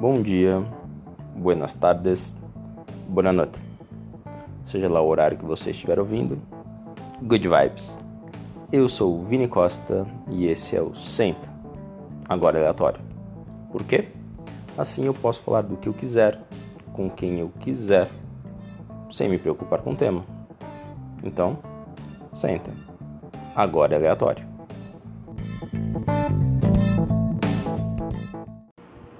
Bom dia, buenas tardes, boa noite. Seja lá o horário que você estiver ouvindo, good vibes. Eu sou o Vini Costa e esse é o Senta, agora aleatório. Por quê? Assim eu posso falar do que eu quiser, com quem eu quiser, sem me preocupar com o tema. Então, senta. Agora é aleatório.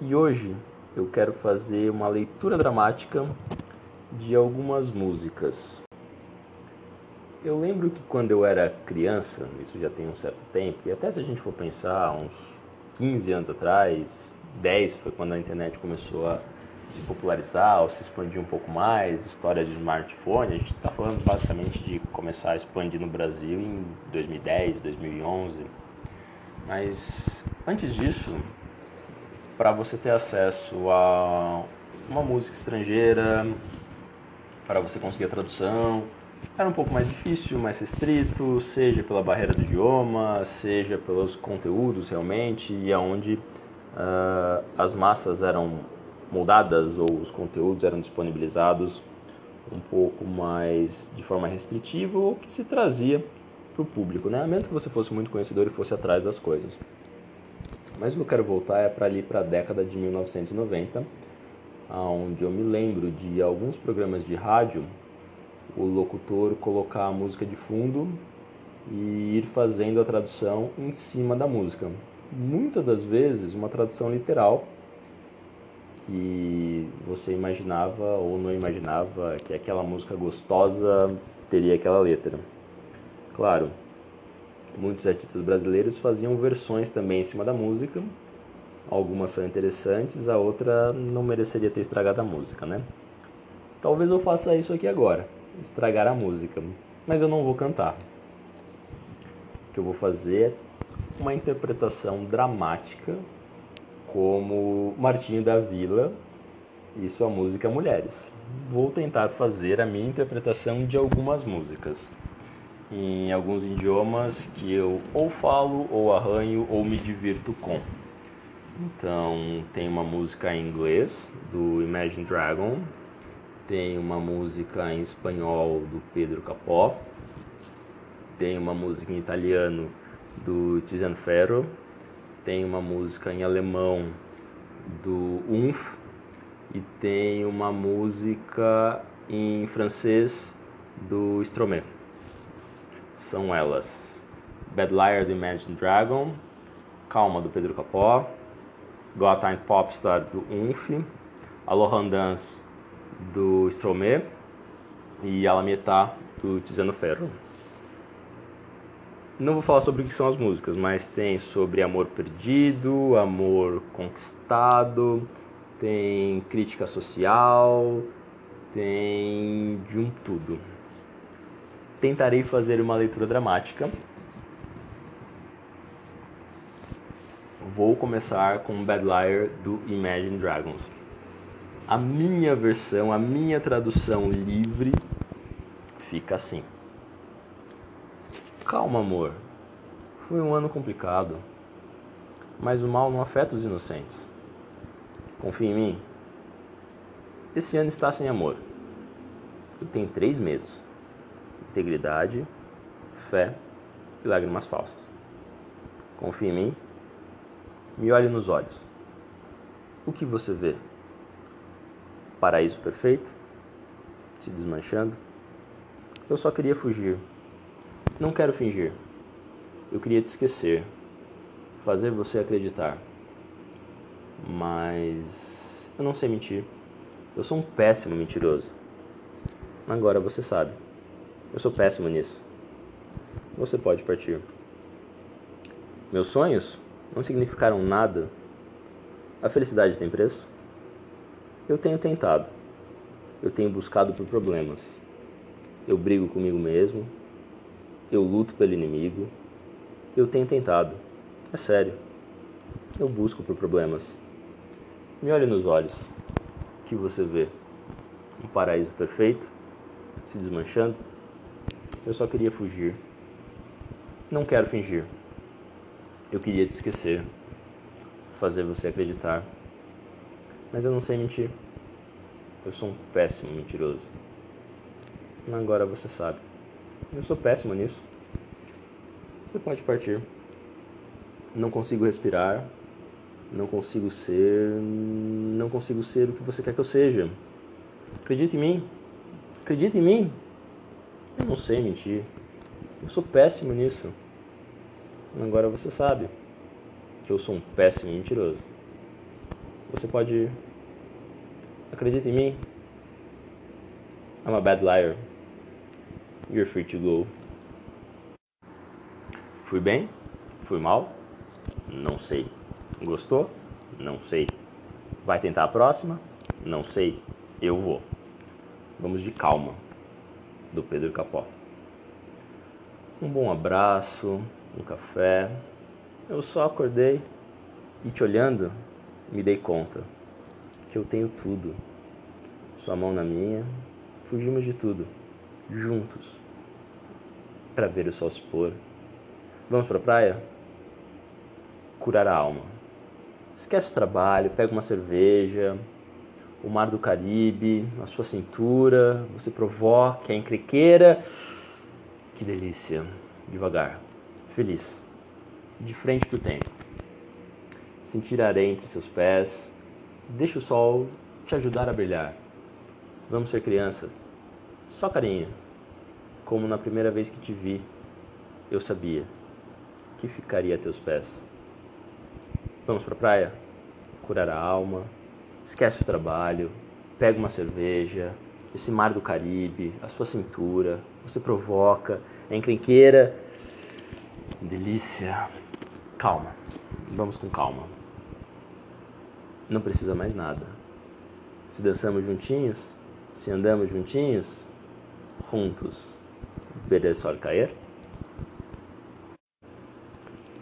E hoje eu quero fazer uma leitura dramática de algumas músicas. Eu lembro que quando eu era criança, isso já tem um certo tempo, e até se a gente for pensar, uns 15 anos atrás, 10 foi quando a internet começou a se popularizar ou se expandir um pouco mais, história de smartphone, a gente está falando basicamente de começar a expandir no Brasil em 2010, 2011. Mas antes disso, para você ter acesso a uma música estrangeira, para você conseguir a tradução, era um pouco mais difícil, mais restrito, seja pela barreira do idioma, seja pelos conteúdos realmente, e aonde uh, as massas eram moldadas ou os conteúdos eram disponibilizados um pouco mais de forma restritiva ou que se trazia para o público, né? A menos que você fosse muito conhecedor e fosse atrás das coisas. Mas o que eu quero voltar é para ali para a década de 1990, onde eu me lembro de alguns programas de rádio, o locutor colocar a música de fundo e ir fazendo a tradução em cima da música. Muitas das vezes uma tradução literal que você imaginava ou não imaginava que aquela música gostosa teria aquela letra. Claro, muitos artistas brasileiros faziam versões também em cima da música. Algumas são interessantes, a outra não mereceria ter estragado a música, né? Talvez eu faça isso aqui agora, estragar a música, mas eu não vou cantar. O que eu vou fazer é uma interpretação dramática como Martinho da Vila e sua música Mulheres. Vou tentar fazer a minha interpretação de algumas músicas em alguns idiomas que eu ou falo, ou arranho, ou me divirto com. Então, tem uma música em inglês do Imagine Dragon, tem uma música em espanhol do Pedro Capó, tem uma música em italiano do Tiziano Ferro, tem uma música em alemão do Unf. E tem uma música em francês do Stromae são elas Bad Liar do Imagine Dragon, Calma do Pedro Capó, Got Time Popstar do Unf, Alohan Dance do Stromae e Alamietá do Tiziano Ferro. Não vou falar sobre o que são as músicas, mas tem sobre amor perdido, amor conquistado, tem crítica social, tem de um tudo tentarei fazer uma leitura dramática. Vou começar com Bad Liar do Imagine Dragons. A minha versão, a minha tradução livre fica assim. Calma, amor. Foi um ano complicado, mas o mal não afeta os inocentes. Confia em mim. Esse ano está sem amor. Eu tenho três medos integridade, fé e lágrimas falsas. Confie em mim. Me olhe nos olhos. O que você vê? Paraíso perfeito? Se desmanchando? Eu só queria fugir. Não quero fingir. Eu queria te esquecer. Fazer você acreditar. Mas eu não sei mentir. Eu sou um péssimo mentiroso. Agora você sabe. Eu sou péssimo nisso. Você pode partir. Meus sonhos não significaram nada. A felicidade tem preço? Eu tenho tentado. Eu tenho buscado por problemas. Eu brigo comigo mesmo. Eu luto pelo inimigo. Eu tenho tentado. É sério. Eu busco por problemas. Me olhe nos olhos. O que você vê? Um paraíso perfeito? Se desmanchando? Eu só queria fugir. Não quero fingir. Eu queria te esquecer. Fazer você acreditar. Mas eu não sei mentir. Eu sou um péssimo mentiroso. Agora você sabe. Eu sou péssimo nisso. Você pode partir. Não consigo respirar. Não consigo ser. Não consigo ser o que você quer que eu seja. Acredite em mim. Acredite em mim. Eu não sei mentir. Eu sou péssimo nisso. Agora você sabe que eu sou um péssimo mentiroso. Você pode. Acredita em mim. I'm a bad liar. You're free to go. Fui bem? Fui mal? Não sei. Gostou? Não sei. Vai tentar a próxima? Não sei. Eu vou. Vamos de calma. Do Pedro Capó. Um bom abraço, um café. Eu só acordei e te olhando, me dei conta que eu tenho tudo. Sua mão na minha, fugimos de tudo, juntos, para ver o sol se pôr. Vamos para a praia? Curar a alma. Esquece o trabalho, pega uma cerveja, o mar do Caribe, a sua cintura, você provoca, é encrequeira. Que delícia. Devagar, feliz, de frente para o tempo. Sentir a areia entre seus pés. Deixa o sol te ajudar a brilhar. Vamos ser crianças. Só carinho. Como na primeira vez que te vi, eu sabia que ficaria a teus pés. Vamos para a praia? Curar a alma. Esquece o trabalho. Pega uma cerveja. Esse mar do Caribe, a sua cintura. Você provoca. É encrenqueira. Delícia. Calma. Vamos com calma. Não precisa mais nada. Se dançamos juntinhos, se andamos juntinhos, juntos, ver o sol cair.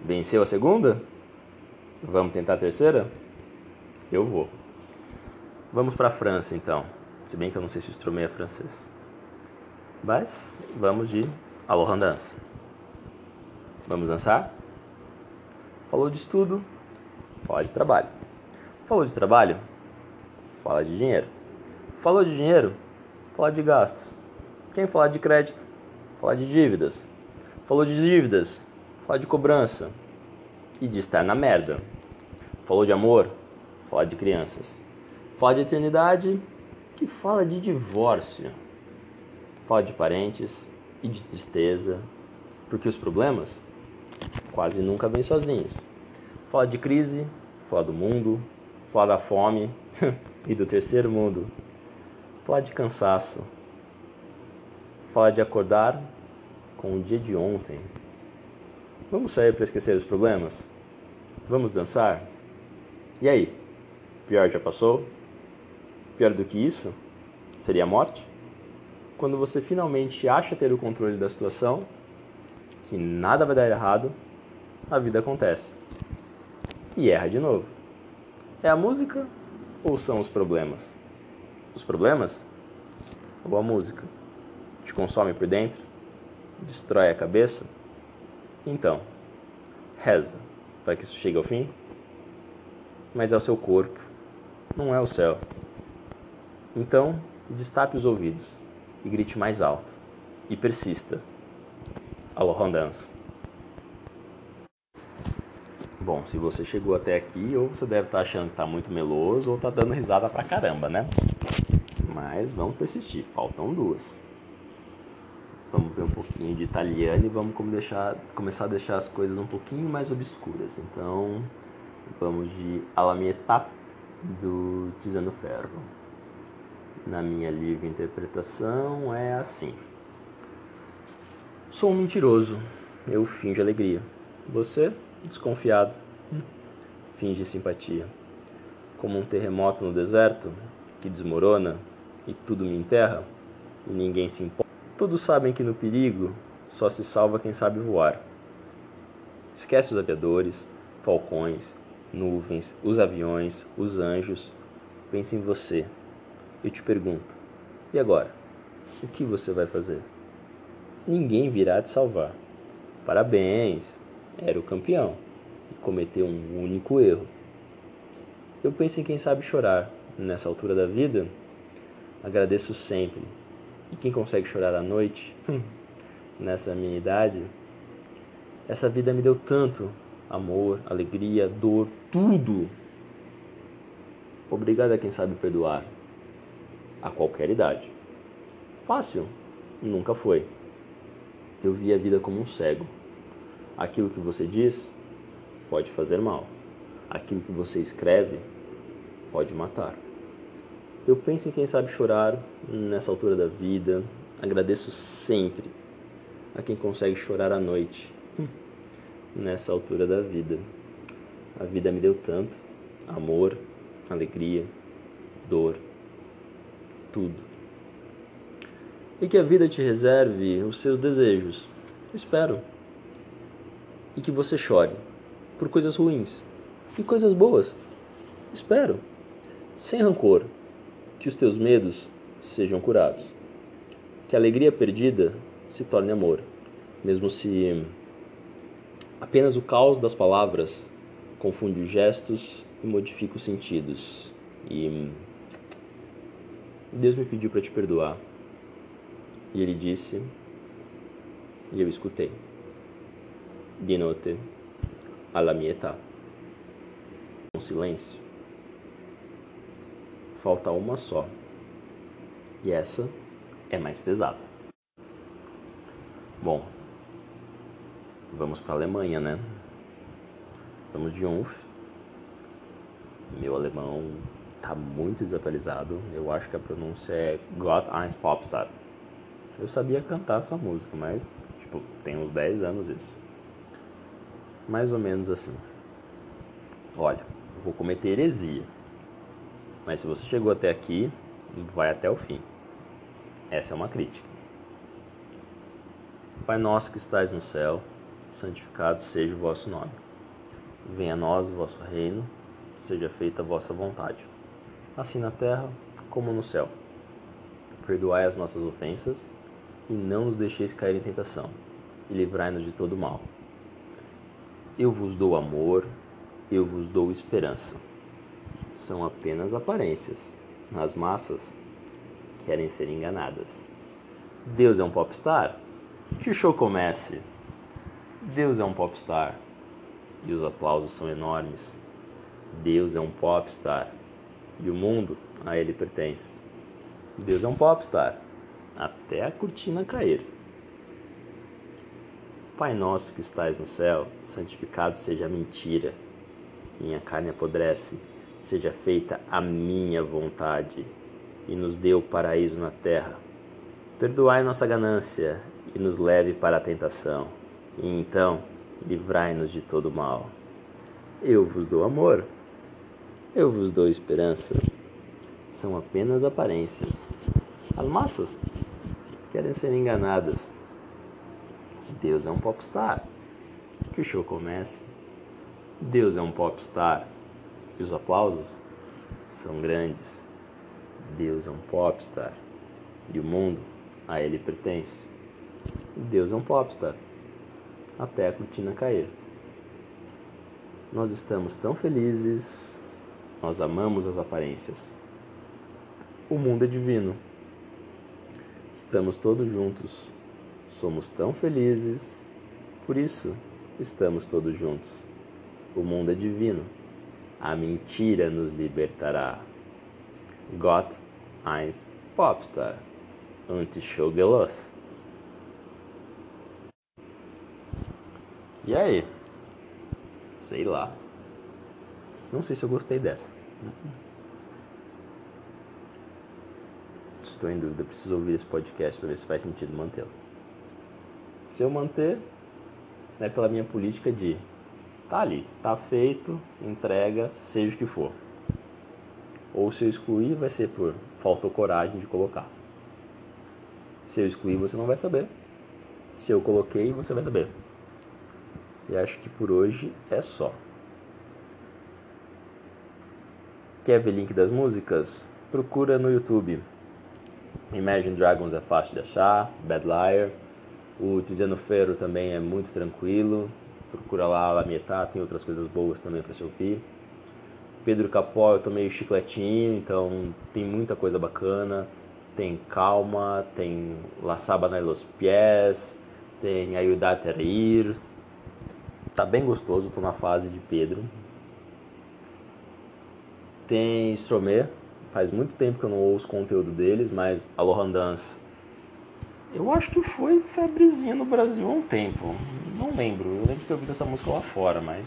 Venceu a segunda? Vamos tentar a terceira? Eu vou. Vamos para a França então. Se bem que eu não sei se o instrumento é francês. Mas vamos de Aloha Dança. Vamos dançar? Falou de estudo, fala de trabalho. Falou de trabalho, fala de dinheiro. Falou de dinheiro, fala de gastos. Quem falar de crédito, fala de dívidas. Falou de dívidas, fala de cobrança e de estar na merda. Falou de amor, fala de crianças. Fala de eternidade, que fala de divórcio. Fala de parentes e de tristeza, porque os problemas quase nunca vêm sozinhos. Fala de crise, fala do mundo, fala da fome e do terceiro mundo. Fala de cansaço. Fala de acordar com o dia de ontem. Vamos sair para esquecer os problemas? Vamos dançar? E aí? Pior já passou? Pior do que isso? Seria a morte? Quando você finalmente acha ter o controle da situação, que nada vai dar errado, a vida acontece. E erra de novo. É a música ou são os problemas? Os problemas ou a música? Te consome por dentro? Destrói a cabeça? Então, reza para que isso chegue ao fim. Mas é o seu corpo, não é o céu. Então, destape os ouvidos e grite mais alto. E persista. Aloha Dance. Bom, se você chegou até aqui, ou você deve estar achando que está muito meloso, ou está dando risada pra caramba, né? Mas vamos persistir, faltam duas. Vamos ver um pouquinho de italiano e vamos deixar, começar a deixar as coisas um pouquinho mais obscuras. Então, vamos de Alla mia età do Tiziano Ferro. Na minha livre interpretação é assim. Sou um mentiroso, eu finjo alegria. Você, desconfiado, finge simpatia. Como um terremoto no deserto, que desmorona e tudo me enterra, e ninguém se importa. Todos sabem que no perigo só se salva quem sabe voar. Esquece os aviadores, falcões, nuvens, os aviões, os anjos. Pense em você. Eu te pergunto: e agora? O que você vai fazer? Ninguém virá te salvar. Parabéns, era o campeão e cometeu um único erro. Eu penso em quem sabe chorar nessa altura da vida. Agradeço sempre. E quem consegue chorar à noite, nessa minha idade, essa vida me deu tanto amor, alegria, dor, tudo. Obrigado a quem sabe perdoar a qualquer idade. Fácil? Nunca foi. Eu vi a vida como um cego. Aquilo que você diz pode fazer mal. Aquilo que você escreve pode matar. Eu penso em quem sabe chorar nessa altura da vida. Agradeço sempre a quem consegue chorar à noite nessa altura da vida. A vida me deu tanto amor, alegria, dor, tudo. E que a vida te reserve os seus desejos. Espero. E que você chore por coisas ruins e coisas boas. Espero. Sem rancor. Que os teus medos sejam curados. Que a alegria perdida se torne amor, mesmo se apenas o caos das palavras confunde os gestos e modifica os sentidos. E Deus me pediu para te perdoar. E ele disse, e eu escutei. De noite, alla mietà. Um silêncio. Falta uma só. E essa é mais pesada. Bom, vamos para a Alemanha, né? Vamos de Unf. Meu alemão tá muito desatualizado. Eu acho que a pronúncia é Gott eins Popstar. Eu sabia cantar essa música, mas tipo, tem uns 10 anos isso. Mais ou menos assim. Olha, vou cometer heresia. Mas se você chegou até aqui, vai até o fim. Essa é uma crítica. Pai nosso que estais no céu, santificado seja o vosso nome. Venha a nós o vosso reino, seja feita a vossa vontade, assim na terra como no céu. Perdoai as nossas ofensas e não nos deixeis cair em tentação, e livrai-nos de todo mal. Eu vos dou amor, eu vos dou esperança. São apenas aparências. Nas massas, querem ser enganadas. Deus é um popstar? Que o show comece. Deus é um popstar e os aplausos são enormes. Deus é um popstar e o mundo a ele pertence. Deus é um popstar até a cortina cair. Pai nosso que estais no céu, santificado seja a mentira. Minha carne apodrece, seja feita a minha vontade e nos dê o paraíso na terra. Perdoai nossa ganância e nos leve para a tentação, e então livrai-nos de todo mal. Eu vos dou amor, eu vos dou esperança. São apenas aparências. As massas querem ser enganadas. Deus é um popstar. Que o show comece. Deus é um popstar. E os aplausos são grandes. Deus é um popstar. E o mundo a ele pertence. Deus é um popstar. Até a cortina cair. Nós estamos tão felizes, nós amamos as aparências. O mundo é divino. Estamos todos juntos. Somos tão felizes, por isso estamos todos juntos. O mundo é divino. A mentira nos libertará. Gott eins Popstar und show gelost. E aí? Sei lá. Não sei se eu gostei dessa. Estou em dúvida, preciso ouvir esse podcast para ver se faz sentido mantê-lo. Se eu manter, é pela minha política de tá ali, tá feito, entrega, seja o que for. Ou se eu excluir, vai ser por falta coragem de colocar. Se eu excluir, você não vai saber. Se eu coloquei, você vai saber. E acho que por hoje é só. Quer ver link das músicas? Procura no YouTube. Imagine Dragons é fácil de achar, Bad Liar. O Tiziano Ferro também é muito tranquilo. Procura lá La Mietà, tem outras coisas boas também para se ouvir. Pedro Capó eu tomei chicletinho, então tem muita coisa bacana. Tem Calma, tem La Sábana los Pies, tem Ayudate a Ir. Tá bem gostoso, tô na fase de Pedro. Tem Stromae, faz muito tempo que eu não ouço conteúdo deles, mas a Lohan Dance eu acho que foi febrezinha no Brasil há um tempo. Não lembro. Eu lembro que eu vi essa música lá fora, mas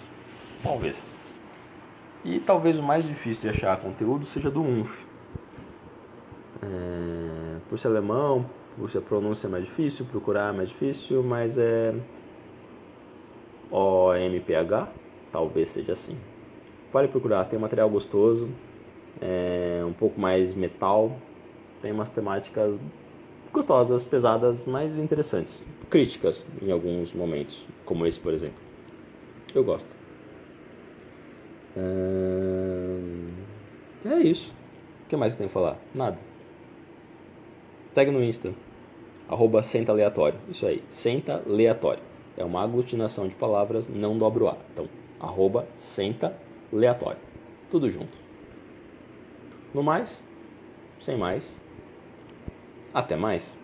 talvez. E talvez o mais difícil de achar conteúdo seja do UNF. É, por ser alemão, por ser pronúncia é mais difícil, procurar é mais difícil, mas é OMPH, talvez seja assim. Pode procurar, tem um material gostoso, é um pouco mais metal, tem umas temáticas gostosas, pesadas, mas interessantes. Críticas em alguns momentos, como esse, por exemplo. Eu gosto. É isso. O que mais eu tenho que falar? Nada. Segue no Insta. Arroba senta aleatório. Isso aí. Senta aleatório. É uma aglutinação de palavras, não dobro A. Então, arroba senta aleatório. Tudo junto. No mais, sem mais, até mais.